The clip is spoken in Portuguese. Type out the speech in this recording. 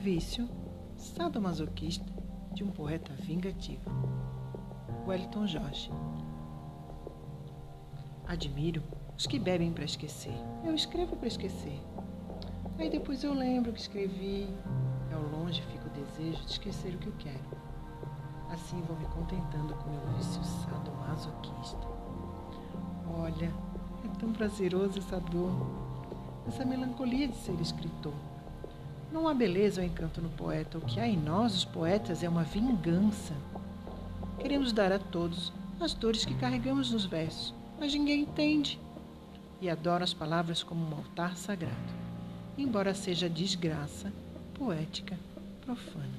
Vício sadomasoquista de um poeta vingativo. Wellington Jorge. Admiro os que bebem para esquecer. Eu escrevo para esquecer. Aí depois eu lembro que escrevi. Ao longe fica o desejo de esquecer o que eu quero. Assim vou me contentando com meu vício sadomasoquista. Olha, é tão prazeroso essa dor, essa melancolia de ser escritor. Não há beleza ou encanto no poeta. O que há em nós, os poetas, é uma vingança. Queremos dar a todos as dores que carregamos nos versos, mas ninguém entende. E adora as palavras como um altar sagrado, embora seja desgraça poética profana.